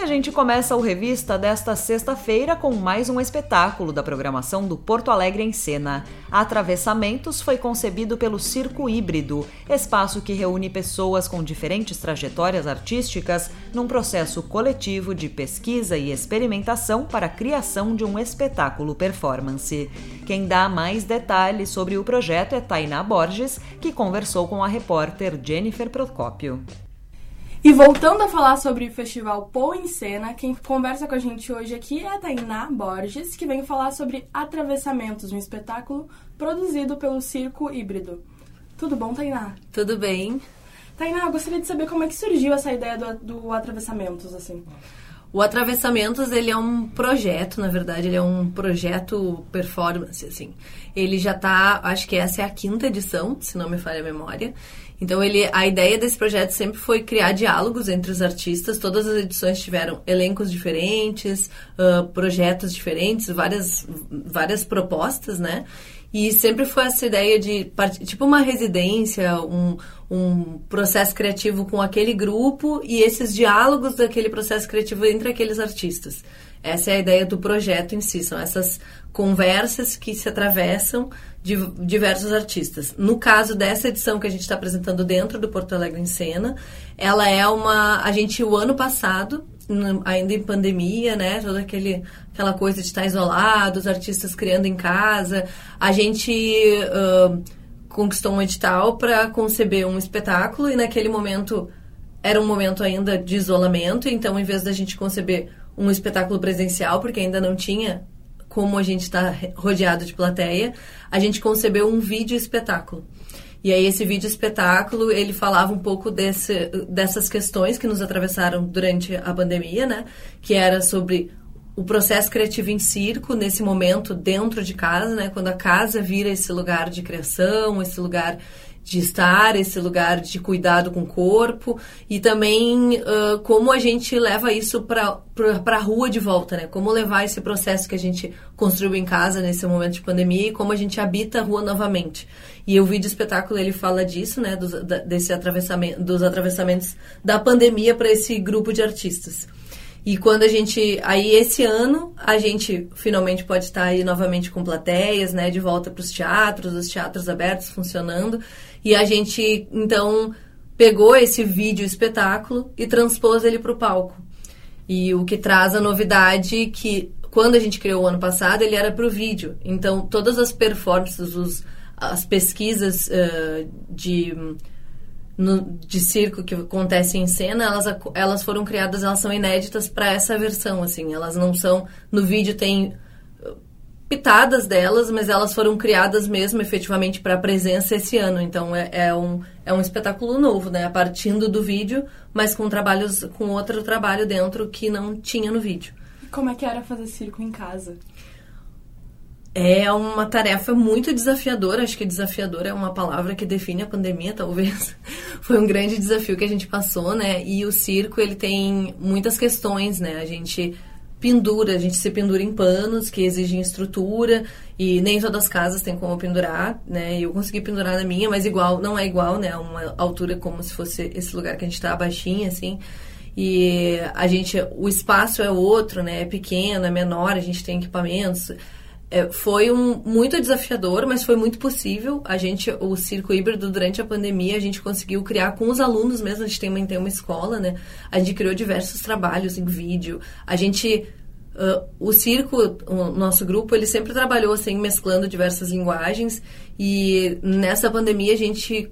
a gente começa o Revista desta sexta-feira com mais um espetáculo da programação do Porto Alegre em Cena. Atravessamentos foi concebido pelo Circo Híbrido, espaço que reúne pessoas com diferentes trajetórias artísticas num processo coletivo de pesquisa e experimentação para a criação de um espetáculo performance. Quem dá mais detalhes sobre o projeto é Tainá Borges, que conversou com a repórter Jennifer Procópio. E voltando a falar sobre o Festival Pou em Cena, quem conversa com a gente hoje aqui é a Tainá Borges, que vem falar sobre Atravessamentos, um espetáculo produzido pelo Circo Híbrido. Tudo bom, Tainá? Tudo bem. Tainá, eu gostaria de saber como é que surgiu essa ideia do, do Atravessamentos, assim. O Atravessamentos, ele é um projeto, na verdade, ele é um projeto performance, assim. Ele já tá, acho que essa é a quinta edição, se não me falha a memória. Então ele, a ideia desse projeto sempre foi criar diálogos entre os artistas. Todas as edições tiveram elencos diferentes, uh, projetos diferentes, várias, várias propostas, né? E sempre foi essa ideia de, tipo, uma residência, um, um processo criativo com aquele grupo e esses diálogos daquele processo criativo entre aqueles artistas. Essa é a ideia do projeto em si, são essas conversas que se atravessam de diversos artistas. No caso dessa edição que a gente está apresentando dentro do Porto Alegre em Cena, ela é uma. A gente, o ano passado, ainda em pandemia, né? Toda aquele, aquela coisa de estar isolado, os artistas criando em casa, a gente. Uh, conquistou um edital para conceber um espetáculo e naquele momento era um momento ainda de isolamento, então em vez da gente conceber um espetáculo presencial, porque ainda não tinha como a gente está rodeado de plateia, a gente concebeu um vídeo espetáculo. E aí esse vídeo espetáculo, ele falava um pouco desse, dessas questões que nos atravessaram durante a pandemia, né? Que era sobre o processo criativo em circo, nesse momento dentro de casa, né? Quando a casa vira esse lugar de criação, esse lugar de estar, esse lugar de cuidado com o corpo e também uh, como a gente leva isso para a rua de volta, né? Como levar esse processo que a gente construiu em casa nesse momento de pandemia e como a gente habita a rua novamente. E o vídeo espetáculo ele fala disso, né? Dos, da, desse atravessamento, dos atravessamentos da pandemia para esse grupo de artistas. E quando a gente. Aí esse ano a gente finalmente pode estar aí novamente com plateias, né? De volta para os teatros, os teatros abertos funcionando. E a gente, então, pegou esse vídeo espetáculo e transpôs ele para o palco. E o que traz a novidade que, quando a gente criou o ano passado, ele era para o vídeo. Então, todas as performances, os, as pesquisas uh, de, no, de circo que acontecem em cena, elas, elas foram criadas, elas são inéditas para essa versão, assim. Elas não são... No vídeo tem pitadas delas, mas elas foram criadas mesmo efetivamente para a presença esse ano. Então é, é, um, é um espetáculo novo, né? Partindo do vídeo, mas com trabalhos com outro trabalho dentro que não tinha no vídeo. Como é que era fazer circo em casa? É uma tarefa muito desafiadora, acho que desafiadora é uma palavra que define a pandemia, talvez. Foi um grande desafio que a gente passou, né? E o circo, ele tem muitas questões, né? A gente pendura, a gente se pendura em panos que exigem estrutura e nem todas as casas têm como pendurar, né? Eu consegui pendurar na minha, mas igual, não é igual, né? Uma altura como se fosse esse lugar que a gente tá baixinho, assim. E a gente, o espaço é outro, né? É pequeno, é menor, a gente tem equipamentos. É, foi um, muito desafiador, mas foi muito possível. A gente, o circo híbrido, durante a pandemia, a gente conseguiu criar com os alunos mesmo. A gente tem, tem uma escola, né? A gente criou diversos trabalhos em vídeo. A gente Uh, o circo, o nosso grupo, ele sempre trabalhou assim, mesclando diversas linguagens e nessa pandemia a gente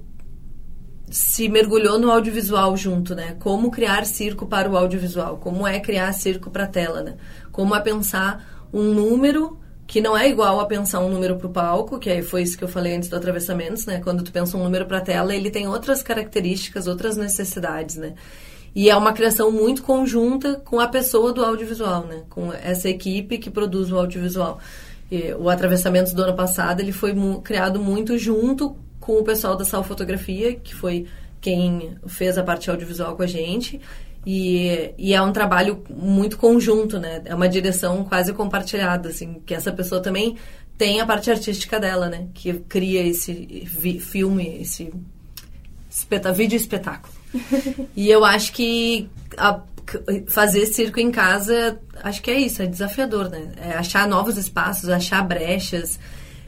se mergulhou no audiovisual junto, né? Como criar circo para o audiovisual, como é criar circo para a tela, né? Como é pensar um número que não é igual a pensar um número para o palco, que foi isso que eu falei antes do atravessamentos, né? Quando tu pensa um número para a tela, ele tem outras características, outras necessidades, né? E é uma criação muito conjunta com a pessoa do audiovisual, né? Com essa equipe que produz o audiovisual. E, o Atravessamentos do ano passado, ele foi mu criado muito junto com o pessoal da Sal Fotografia, que foi quem fez a parte audiovisual com a gente. E, e, é um trabalho muito conjunto, né? É uma direção quase compartilhada, assim, que essa pessoa também tem a parte artística dela, né? Que cria esse filme, esse espeta, vídeo espetáculo. e eu acho que a, fazer circo em casa, acho que é isso, é desafiador, né? É achar novos espaços, achar brechas,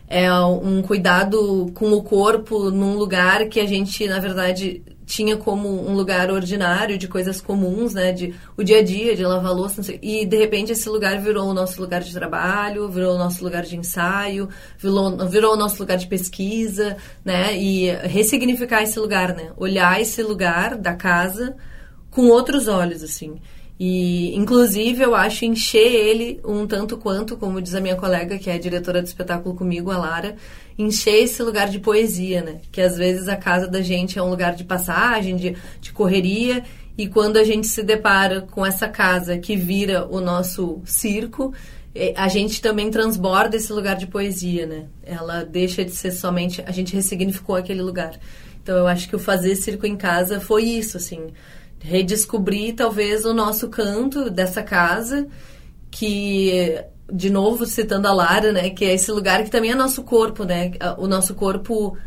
é um cuidado com o corpo num lugar que a gente, na verdade, tinha como um lugar ordinário de coisas comuns, né, de o dia a dia, de lavar louça, sei, e de repente esse lugar virou o nosso lugar de trabalho, virou o nosso lugar de ensaio, virou, virou o nosso lugar de pesquisa, né, e ressignificar esse lugar, né, olhar esse lugar da casa com outros olhos, assim. E, inclusive, eu acho encher ele um tanto quanto, como diz a minha colega, que é diretora do espetáculo comigo, a Lara, encher esse lugar de poesia, né? Que às vezes a casa da gente é um lugar de passagem, de, de correria, e quando a gente se depara com essa casa que vira o nosso circo, é, a gente também transborda esse lugar de poesia, né? Ela deixa de ser somente. A gente ressignificou aquele lugar. Então eu acho que o fazer circo em casa foi isso, assim redescobrir talvez o nosso canto dessa casa, que de novo citando a Lara, né, que é esse lugar que também é nosso corpo, né, o nosso corpo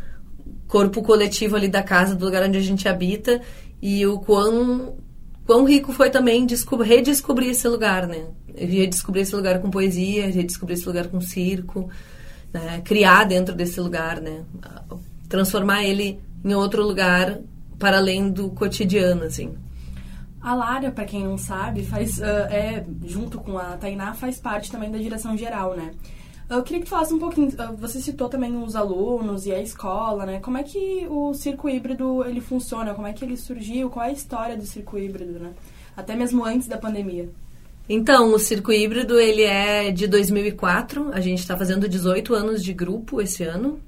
corpo coletivo ali da casa, do lugar onde a gente habita e o quão quão rico foi também redescobrir esse lugar, né? Redescobrir esse lugar com poesia, redescobrir esse lugar com circo, né? criar dentro desse lugar, né? Transformar ele em outro lugar para além do cotidiano, assim. A Lara, para quem não sabe, faz, uh, é, junto com a Tainá, faz parte também da direção geral, né? Eu queria que tu falasse um pouquinho, uh, você citou também os alunos e a escola, né? Como é que o circo híbrido, ele funciona? Como é que ele surgiu? Qual é a história do circo híbrido, né? Até mesmo antes da pandemia. Então, o Circo Híbrido, ele é de 2004. A gente está fazendo 18 anos de grupo esse ano.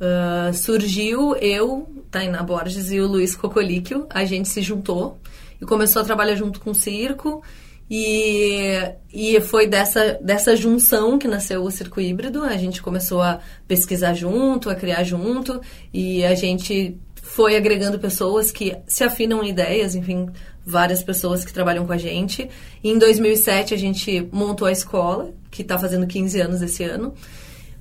Uh, surgiu eu, Tainá Borges e o Luiz Cocolíquio. A gente se juntou e começou a trabalhar junto com o circo. E, e foi dessa, dessa junção que nasceu o circo híbrido. A gente começou a pesquisar junto, a criar junto, e a gente foi agregando pessoas que se afinam em ideias, enfim, várias pessoas que trabalham com a gente. E em 2007 a gente montou a escola, que está fazendo 15 anos esse ano.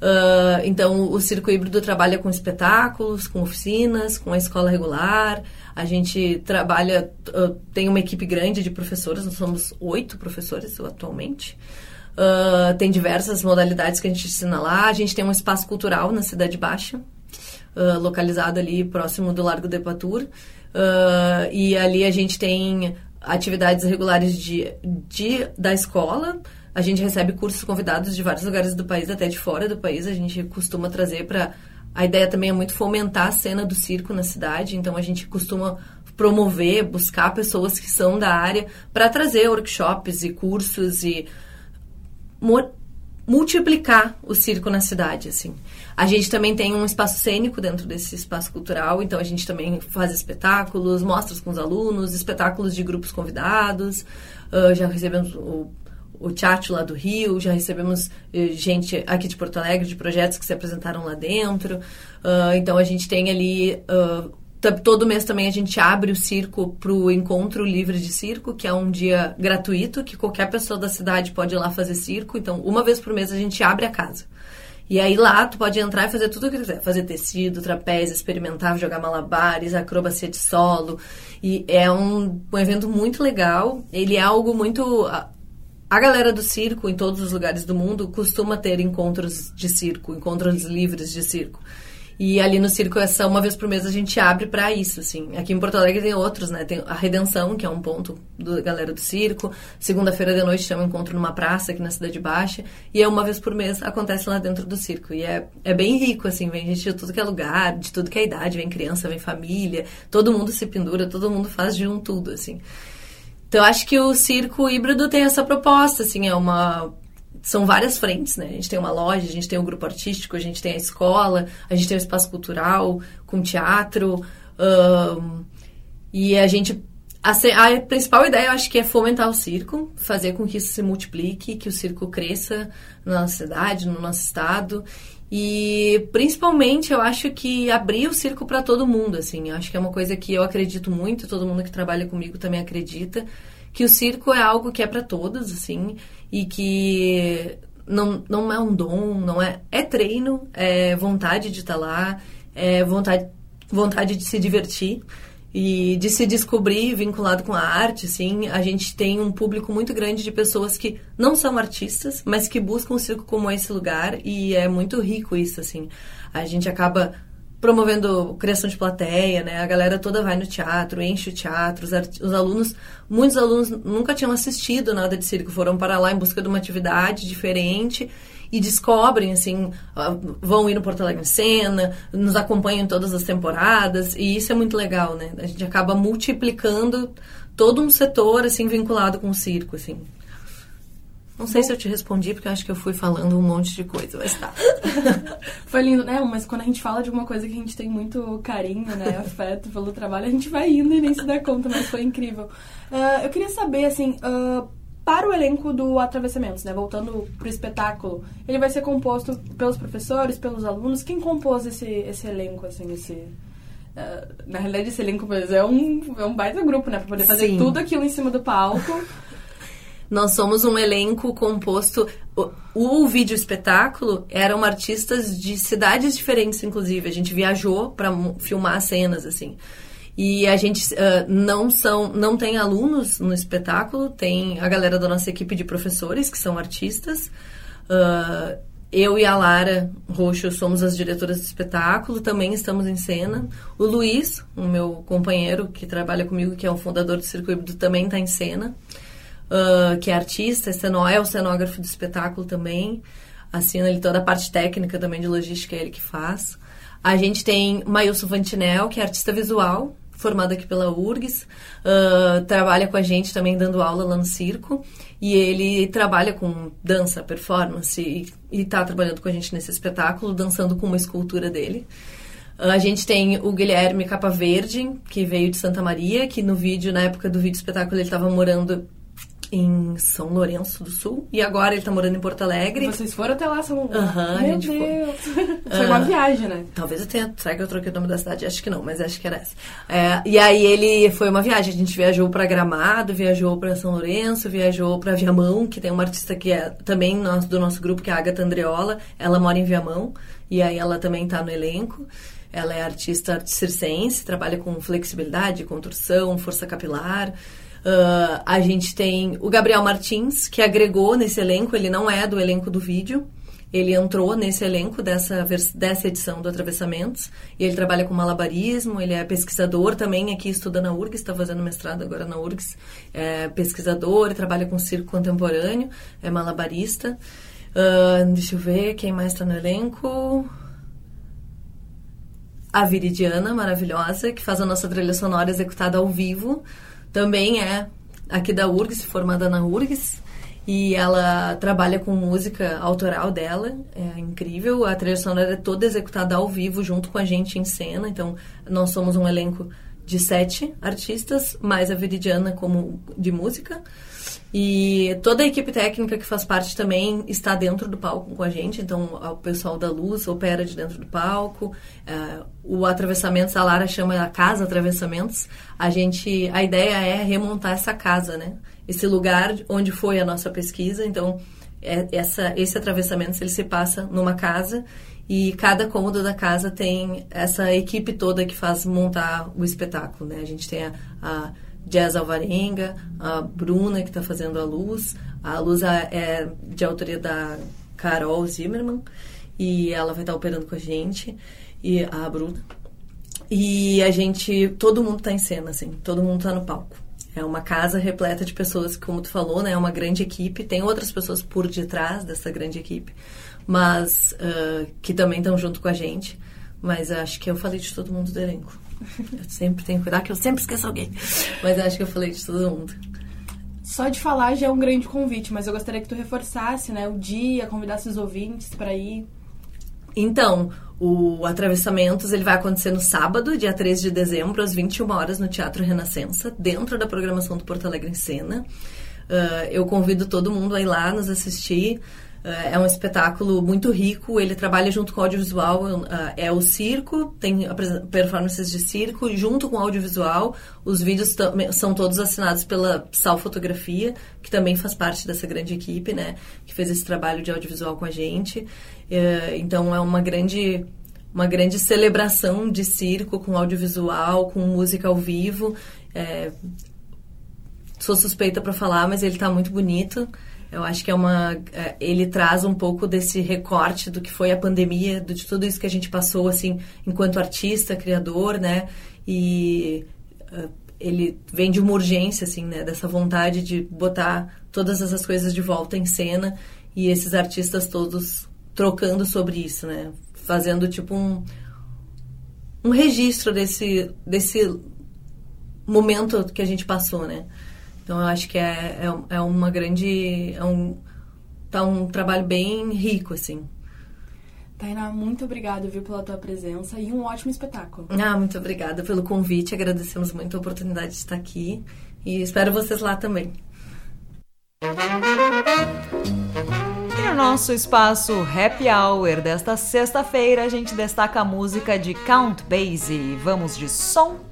Uh, então, o Circo Híbrido trabalha com espetáculos, com oficinas, com a escola regular. A gente trabalha, uh, tem uma equipe grande de professores, nós somos oito professores atualmente. Uh, tem diversas modalidades que a gente ensina lá. A gente tem um espaço cultural na Cidade Baixa, localizado ali próximo do Largo de Patur. e ali a gente tem atividades regulares de, de, da escola, a gente recebe cursos convidados de vários lugares do país, até de fora do país. A gente costuma trazer para. A ideia também é muito fomentar a cena do circo na cidade, então a gente costuma promover, buscar pessoas que são da área para trazer workshops e cursos e multiplicar o circo na cidade, assim. A gente também tem um espaço cênico dentro desse espaço cultural, então a gente também faz espetáculos, mostras com os alunos, espetáculos de grupos convidados. Uh, já recebemos o o teatro lá do Rio, já recebemos eh, gente aqui de Porto Alegre, de projetos que se apresentaram lá dentro. Uh, então a gente tem ali. Uh, todo mês também a gente abre o circo para o Encontro Livre de Circo, que é um dia gratuito, que qualquer pessoa da cidade pode ir lá fazer circo. Então, uma vez por mês a gente abre a casa. E aí lá tu pode entrar e fazer tudo o que quiser. Fazer tecido, trapézio, experimentar, jogar malabares, acrobacia de solo. E é um, um evento muito legal. Ele é algo muito a galera do circo, em todos os lugares do mundo, costuma ter encontros de circo, encontros livres de circo. E ali no circo, essa uma vez por mês a gente abre para isso, assim. Aqui em Porto Alegre tem outros, né? Tem a Redenção, que é um ponto da galera do circo. Segunda-feira de noite tem um encontro numa praça aqui na Cidade Baixa. E é uma vez por mês acontece lá dentro do circo. E é, é bem rico, assim. Vem gente de tudo que é lugar, de tudo que é idade. Vem criança, vem família. Todo mundo se pendura, todo mundo faz de um tudo, assim. Então, acho que o circo híbrido tem essa proposta, assim, é uma... São várias frentes, né? A gente tem uma loja, a gente tem um grupo artístico, a gente tem a escola, a gente tem um espaço cultural com teatro. Um, e a gente a, a, principal ideia, eu acho que é fomentar o circo, fazer com que isso se multiplique, que o circo cresça na nossa cidade, no nosso estado. E principalmente eu acho que abrir o circo para todo mundo, assim. Eu acho que é uma coisa que eu acredito muito, todo mundo que trabalha comigo também acredita, que o circo é algo que é para todos, assim, e que não, não é um dom, não é. É treino, é vontade de estar tá lá, é vontade, vontade de se divertir e de se descobrir vinculado com a arte, assim, a gente tem um público muito grande de pessoas que não são artistas, mas que buscam o circo como esse lugar e é muito rico isso, assim. A gente acaba promovendo criação de plateia, né? A galera toda vai no teatro, enche o teatro, os, os, alunos, muitos alunos nunca tinham assistido nada de circo, foram para lá em busca de uma atividade diferente e descobrem, assim, vão ir no Porto Alegre em cena, nos acompanham em todas as temporadas, e isso é muito legal, né? A gente acaba multiplicando todo um setor, assim, vinculado com o circo, assim. Não sei Bom, se eu te respondi, porque eu acho que eu fui falando um monte de coisa, mas tá. Foi lindo, né? Mas quando a gente fala de uma coisa que a gente tem muito carinho, né? Afeto pelo trabalho, a gente vai indo e nem se dá conta, mas foi incrível. Uh, eu queria saber, assim, uh, para o elenco do Atravessamentos, né? Voltando para o espetáculo, ele vai ser composto pelos professores, pelos alunos. Quem compôs esse, esse elenco, assim, esse... Uh, na realidade, esse elenco é um, é um baita grupo, né? Para poder fazer Sim. tudo aquilo em cima do palco. Nós somos um elenco composto. O, o vídeo espetáculo eram artistas de cidades diferentes, inclusive. A gente viajou para filmar cenas, assim. E a gente uh, não são, não tem alunos no espetáculo, tem a galera da nossa equipe de professores que são artistas. Uh, eu e a Lara Roxo somos as diretoras do espetáculo, também estamos em cena. O Luiz, o meu companheiro que trabalha comigo, que é o fundador do Circo Híbrido, também está em cena. Uh, que é artista, é o cenógrafo do espetáculo também. Assina ele toda a parte técnica também de logística, é ele que faz. A gente tem Mailson Vantinel, que é artista visual, formado aqui pela URGS, uh, trabalha com a gente também dando aula lá no circo. E ele trabalha com dança, performance, e está trabalhando com a gente nesse espetáculo, dançando com uma escultura dele. A gente tem o Guilherme Capa Verde, que veio de Santa Maria, que no vídeo, na época do vídeo espetáculo, ele estava morando em São Lourenço do Sul e agora ele tá morando em Porto Alegre. Vocês foram até lá, São Lourenço? Aham, Meu Deus! Foi, foi uma viagem, né? Talvez eu tenha... Será que eu troquei o nome da cidade? Acho que não, mas acho que era essa. É, e aí ele... Foi uma viagem. A gente viajou para Gramado, viajou para São Lourenço, viajou para Viamão, que tem uma artista que é também nosso, do nosso grupo, que é a Agatha Andreola. Ela mora em Viamão e aí ela também tá no elenco. Ela é artista circense, trabalha com flexibilidade, contorção, força capilar. Uh, a gente tem o Gabriel Martins, que agregou nesse elenco, ele não é do elenco do vídeo, ele entrou nesse elenco dessa, dessa edição do Atravessamentos e ele trabalha com malabarismo, ele é pesquisador também aqui, estuda na URGS, está fazendo mestrado agora na URGS, é pesquisador, trabalha com circo contemporâneo, é malabarista. Uh, deixa eu ver quem mais está no elenco. A Viridiana, maravilhosa, que faz a nossa trilha sonora executada ao vivo também é aqui da URGS, formada na URGS. E ela trabalha com música autoral dela, é incrível. A trilha sonora é toda executada ao vivo, junto com a gente em cena. Então, nós somos um elenco de sete artistas, mais a Veridiana como de música. E toda a equipe técnica que faz parte também está dentro do palco com a gente. Então, o pessoal da luz opera de dentro do palco. Uh, o atravessamento, a Lara chama a casa atravessamentos. A gente, a ideia é remontar essa casa, né? Esse lugar onde foi a nossa pesquisa. Então, é, essa, esse atravessamento ele se passa numa casa e cada cômodo da casa tem essa equipe toda que faz montar o espetáculo, né? A gente tem a, a Jazz Alvarenga, a Bruna, que está fazendo a luz. A luz é de autoria da Carol Zimmermann e ela vai estar tá operando com a gente, e a Bruna. E a gente, todo mundo está em cena, assim, todo mundo está no palco. É uma casa repleta de pessoas, como tu falou, né? É uma grande equipe. Tem outras pessoas por detrás dessa grande equipe, mas uh, que também estão junto com a gente. Mas acho que eu falei de todo mundo do elenco. Eu sempre tenho que cuidar que eu sempre esqueço alguém. Mas acho que eu falei de todo mundo. Só de falar já é um grande convite, mas eu gostaria que tu reforçasse, né, o dia, convidasse os ouvintes para ir. Então, o Atravessamentos ele vai acontecer no sábado, dia 3 de dezembro, às 21 horas, no Teatro Renascença, dentro da programação do Porto Alegre em Cena. Uh, eu convido todo mundo a ir lá nos assistir. É um espetáculo muito rico, ele trabalha junto com audiovisual, é o circo, tem performances de circo, junto com audiovisual. Os vídeos são todos assinados pela Sal Fotografia, que também faz parte dessa grande equipe, né? Que fez esse trabalho de audiovisual com a gente. É, então é uma grande uma grande celebração de circo com audiovisual, com música ao vivo. É, sou suspeita para falar, mas ele está muito bonito. Eu acho que é uma. É, ele traz um pouco desse recorte do que foi a pandemia, de tudo isso que a gente passou, assim, enquanto artista, criador, né? E uh, ele vem de uma urgência, assim, né? Dessa vontade de botar todas essas coisas de volta em cena e esses artistas todos trocando sobre isso, né? Fazendo tipo um, um registro desse, desse momento que a gente passou, né? Então eu acho que é, é, é uma grande. É um, tá um trabalho bem rico, assim. Tainá, muito obrigada, viu, pela tua presença e um ótimo espetáculo. Ah, muito obrigada pelo convite, agradecemos muito a oportunidade de estar aqui e espero vocês lá também. E no nosso espaço Happy Hour desta sexta-feira, a gente destaca a música de Count Basie. Vamos de som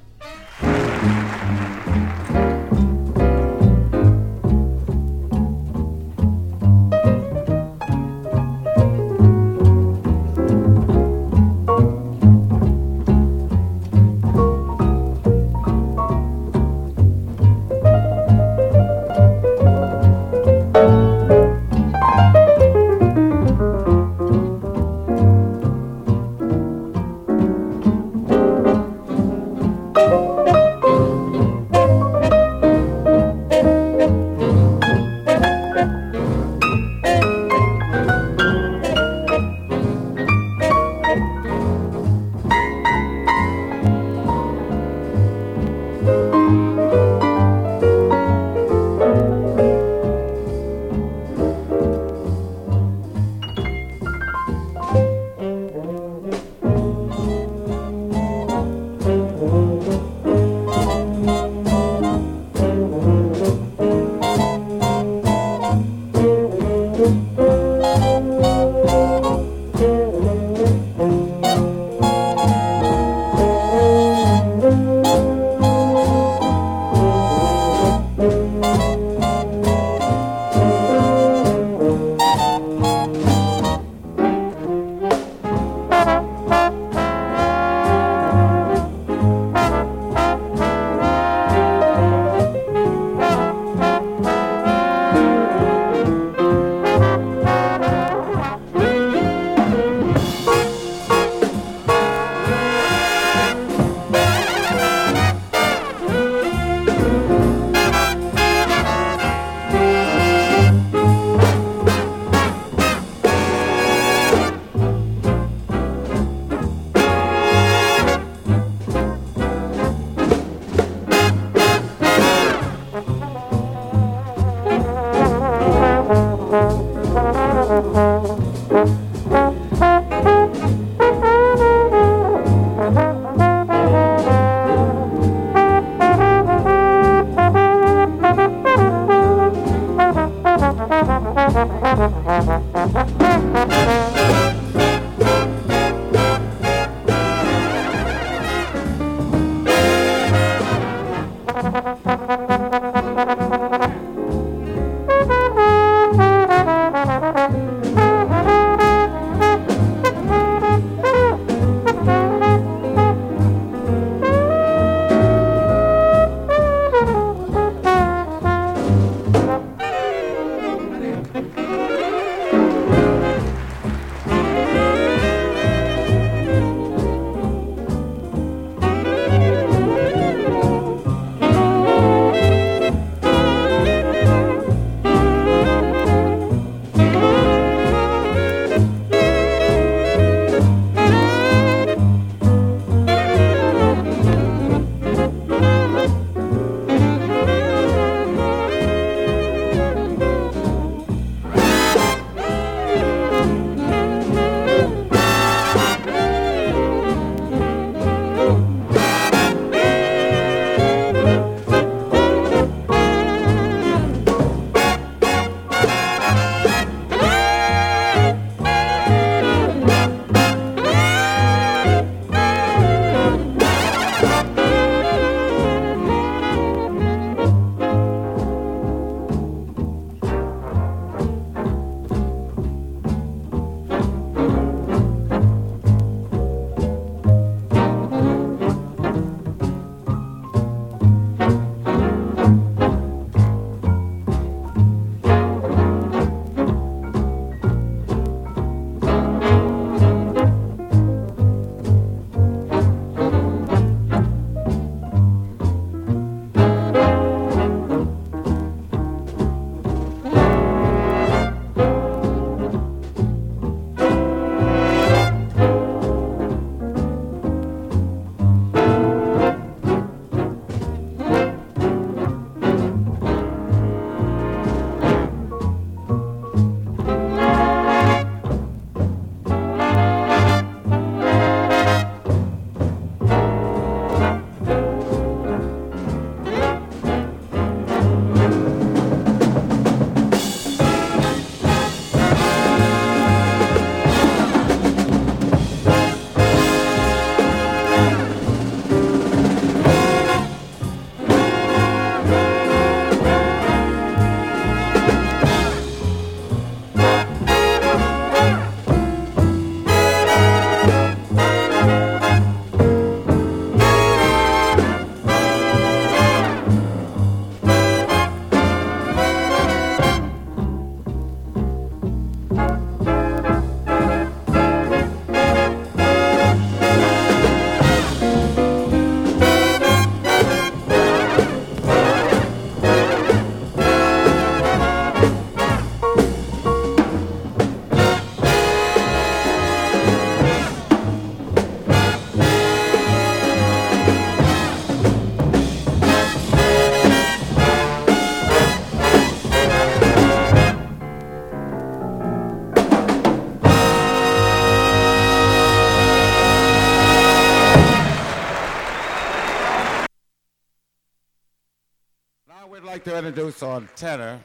introduce on tenor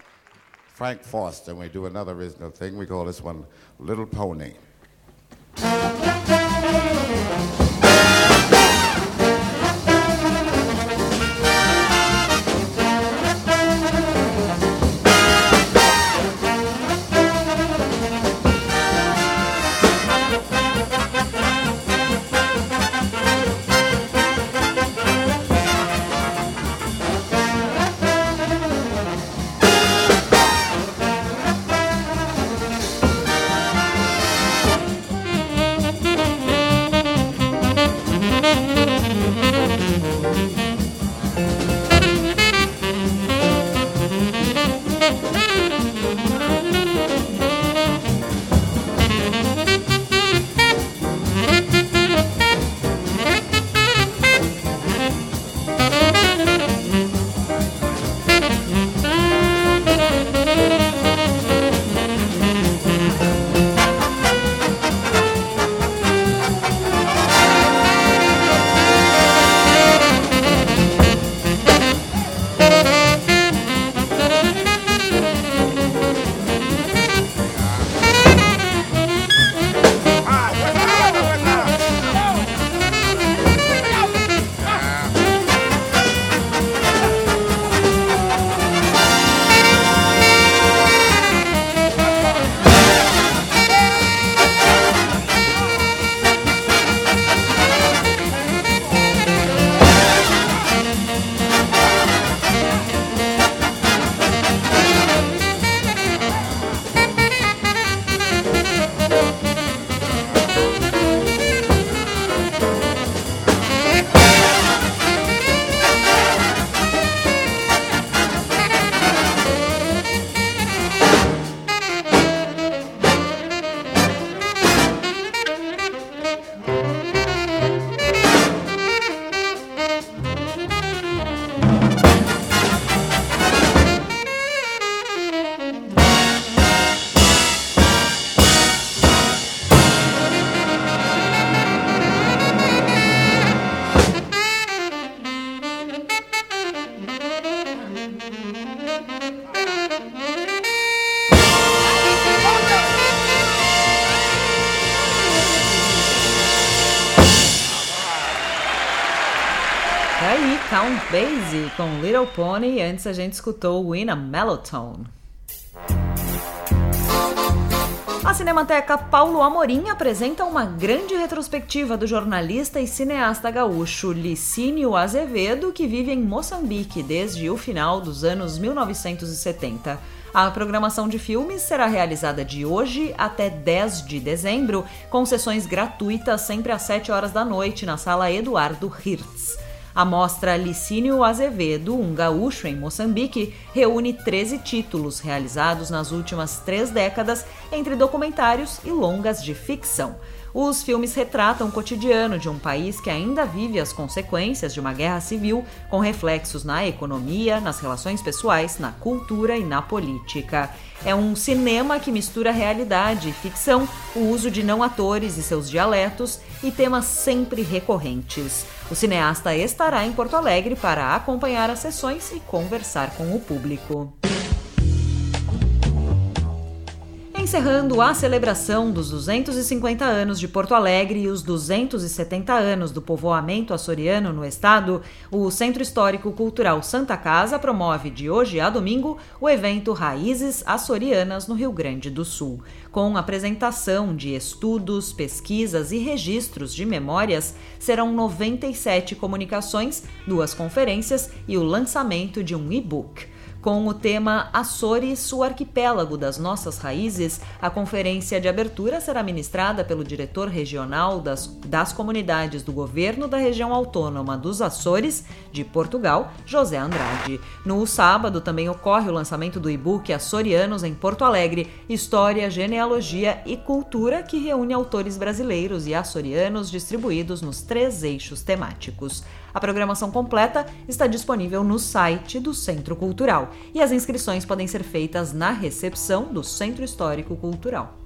Frank Foster. We do another original thing. We call this one Little Pony. Pony e antes a gente escutou Win a Mellotone. A Cinemateca Paulo Amorim apresenta uma grande retrospectiva do jornalista e cineasta gaúcho Licínio Azevedo, que vive em Moçambique desde o final dos anos 1970. A programação de filmes será realizada de hoje até 10 de dezembro, com sessões gratuitas sempre às 7 horas da noite na sala Eduardo Hirtz. A mostra Licínio Azevedo, um gaúcho em Moçambique, reúne 13 títulos realizados nas últimas três décadas entre documentários e longas de ficção. Os filmes retratam o cotidiano de um país que ainda vive as consequências de uma guerra civil, com reflexos na economia, nas relações pessoais, na cultura e na política. É um cinema que mistura realidade e ficção, o uso de não atores e seus dialetos e temas sempre recorrentes. O cineasta estará em Porto Alegre para acompanhar as sessões e conversar com o público. Encerrando a celebração dos 250 anos de Porto Alegre e os 270 anos do povoamento açoriano no estado, o Centro Histórico Cultural Santa Casa promove de hoje a domingo o evento Raízes Açorianas no Rio Grande do Sul. Com apresentação de estudos, pesquisas e registros de memórias, serão 97 comunicações, duas conferências e o lançamento de um e-book. Com o tema Açores, o arquipélago das nossas raízes, a conferência de abertura será ministrada pelo diretor regional das, das comunidades do governo da região autônoma dos Açores, de Portugal, José Andrade. No sábado também ocorre o lançamento do e-book Açorianos em Porto Alegre, História, Genealogia e Cultura, que reúne autores brasileiros e açorianos distribuídos nos três eixos temáticos. A programação completa está disponível no site do Centro Cultural e as inscrições podem ser feitas na recepção do Centro Histórico Cultural.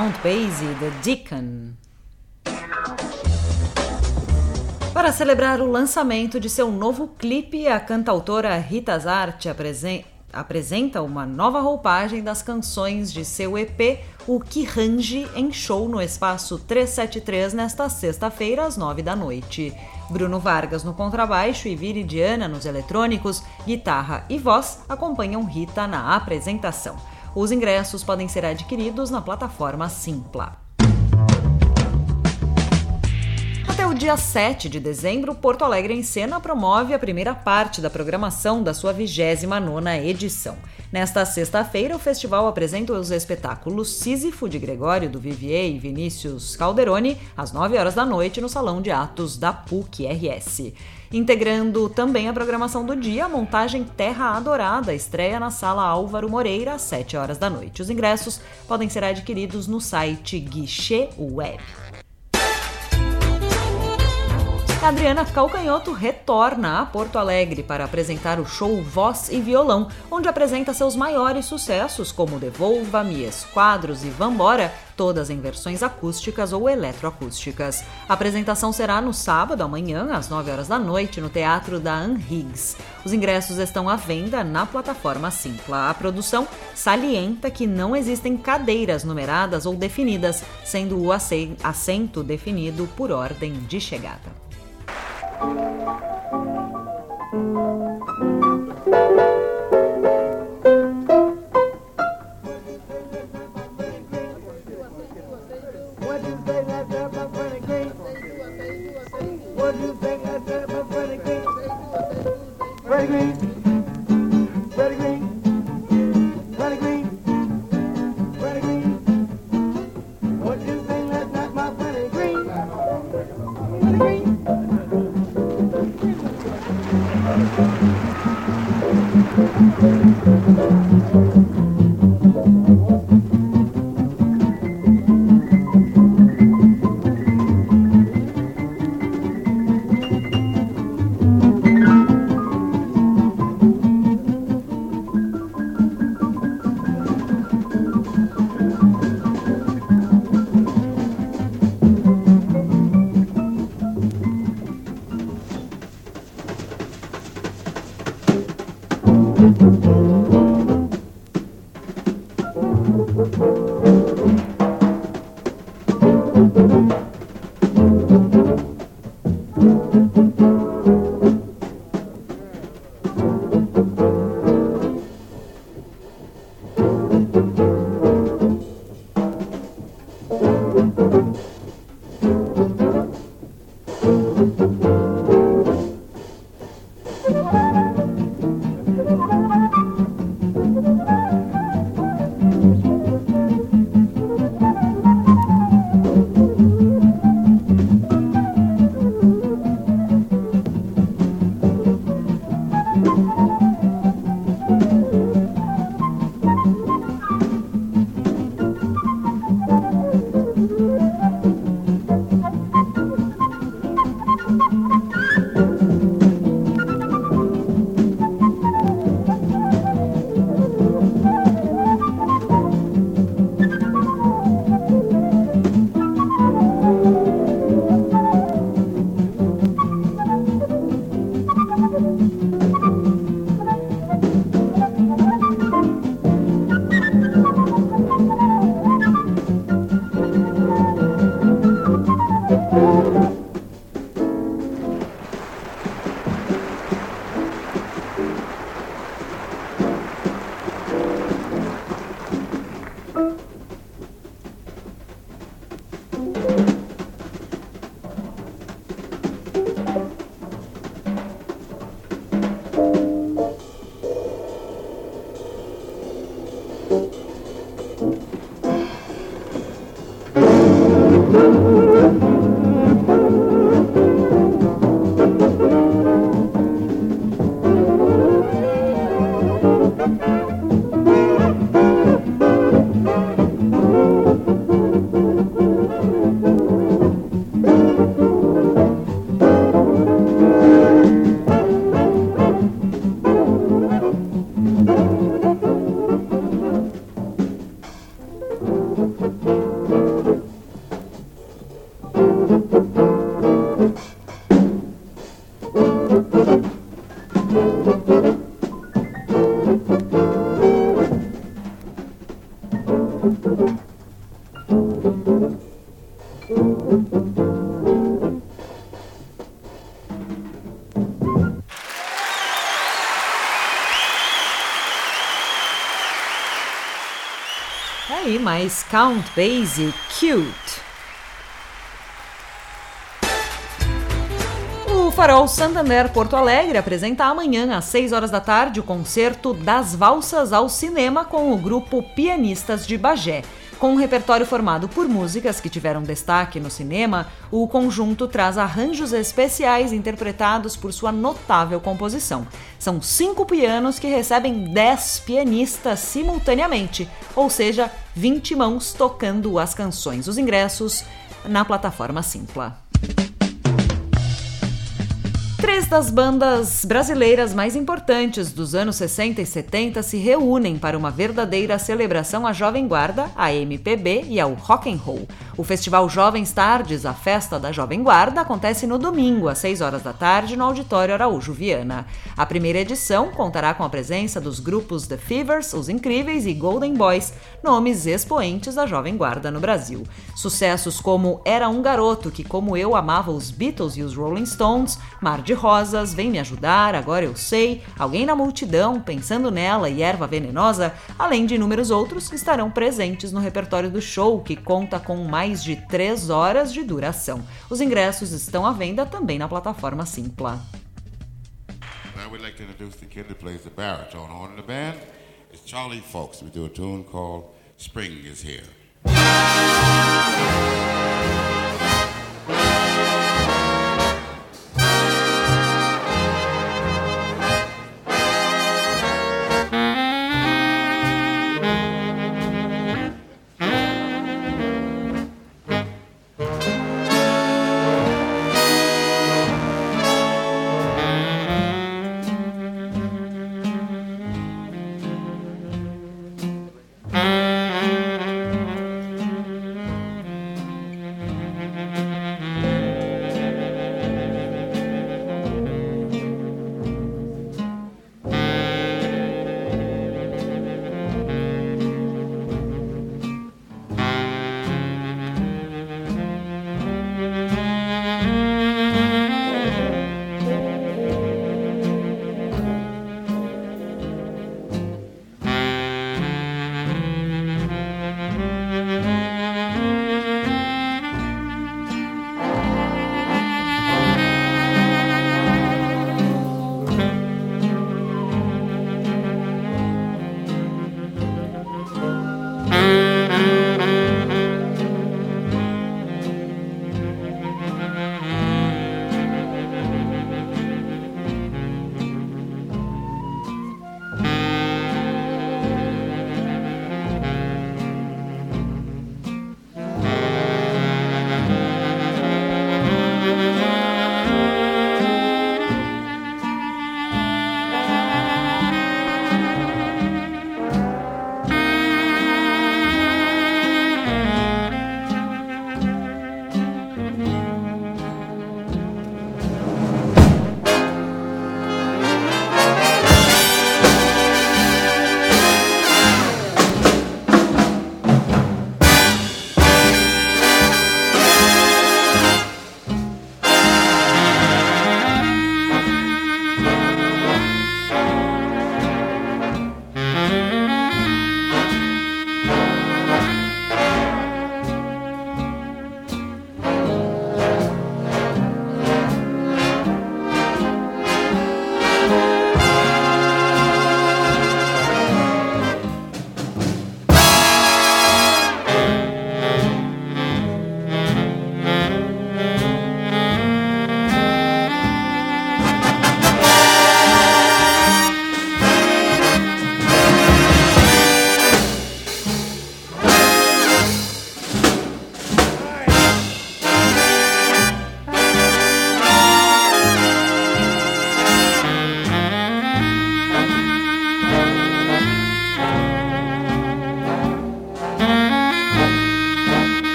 Count Basie, The Deacon. Para celebrar o lançamento de seu novo clipe, a cantautora Rita Zarte apresenta uma nova roupagem das canções de seu EP, o Kiranji, em show no espaço 373 nesta sexta-feira às nove da noite. Bruno Vargas no contrabaixo e Viridiana nos eletrônicos, guitarra e voz acompanham Rita na apresentação. Os ingressos podem ser adquiridos na plataforma Simpla. Até o dia 7 de dezembro, Porto Alegre em Cena promove a primeira parte da programação da sua 29ª edição. Nesta sexta-feira, o festival apresenta os espetáculos Sísifo de Gregório do Vivier e Vinícius Calderoni, às 9 horas da noite, no Salão de Atos da PUC-RS. Integrando também a programação do dia, a montagem Terra Adorada estreia na Sala Álvaro Moreira, às 7 horas da noite. Os ingressos podem ser adquiridos no site Guichê Web. Adriana Calcanhoto retorna a Porto Alegre para apresentar o show Voz e Violão, onde apresenta seus maiores sucessos como Devolva-me, Esquadros e Vambora, todas em versões acústicas ou eletroacústicas. A apresentação será no sábado, amanhã, às 9 horas da noite, no Teatro da Anne Higgs. Os ingressos estão à venda na plataforma Simpla. A produção salienta que não existem cadeiras numeradas ou definidas, sendo o assento definido por ordem de chegada. Thank you. Mais Count Basie Cute. O Farol Santander Porto Alegre apresenta amanhã às 6 horas da tarde o concerto Das Valsas ao Cinema com o grupo Pianistas de Bagé. Com um repertório formado por músicas que tiveram destaque no cinema, o conjunto traz arranjos especiais interpretados por sua notável composição. São cinco pianos que recebem dez pianistas simultaneamente, ou seja, 20 mãos tocando as canções. Os ingressos na plataforma Simpla. Três das bandas brasileiras mais importantes dos anos 60 e 70 se reúnem para uma verdadeira celebração à Jovem Guarda, à MPB e ao Rock and Roll. O Festival Jovens Tardes, a festa da Jovem Guarda, acontece no domingo, às 6 horas da tarde, no Auditório Araújo Viana. A primeira edição contará com a presença dos grupos The Fevers, Os Incríveis e Golden Boys, nomes expoentes da Jovem Guarda no Brasil. Sucessos como Era um Garoto que, como eu, amava os Beatles e os Rolling Stones, Mar de Rosas, Vem Me Ajudar, Agora Eu Sei, Alguém na Multidão, Pensando Nela e Erva Venenosa, além de inúmeros outros, estarão presentes no repertório do show, que conta com mais de 3 horas de duração. Os ingressos estão à venda também na plataforma Simpla. Now we'd like to introduce the kid that plays the baritone horn in the band. It's Charlie Folks. We do a tune called Spring is Here.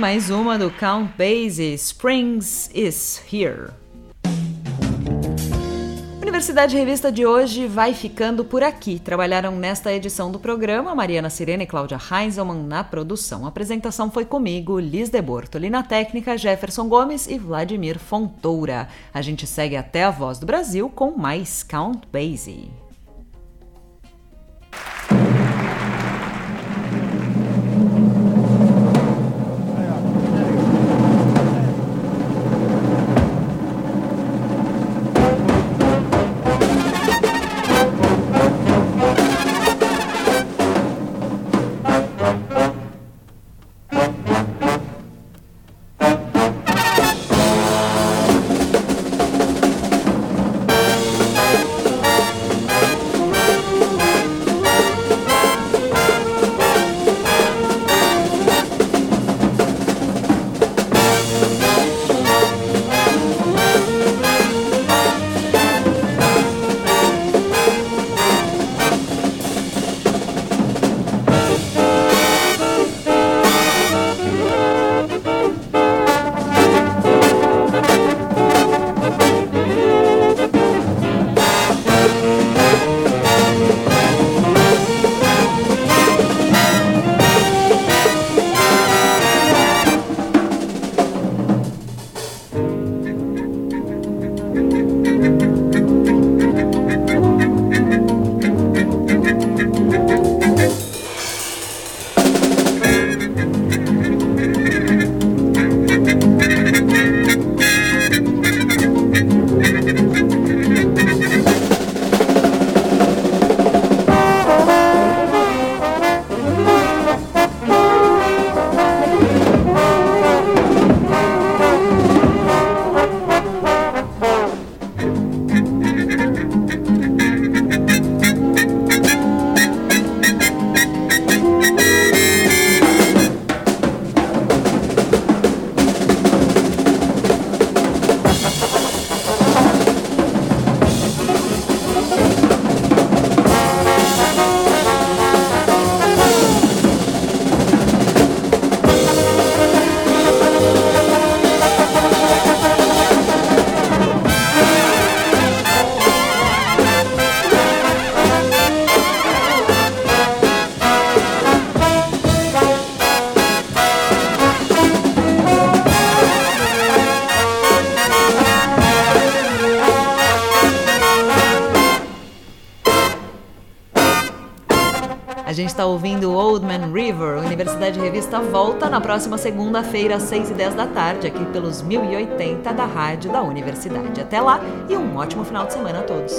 Mais uma do Count Basie, Springs is Here. Universidade Revista de hoje vai ficando por aqui. Trabalharam nesta edição do programa Mariana Sirene e Cláudia Heinzelmann na produção. A apresentação foi comigo, Liz de Bortoli na técnica, Jefferson Gomes e Vladimir Fontoura. A gente segue até a Voz do Brasil com mais Count Basie. Está ouvindo Old Man River. Universidade Revista volta na próxima segunda-feira, às 6 e 10 da tarde, aqui pelos 1080 da rádio da Universidade. Até lá e um ótimo final de semana a todos.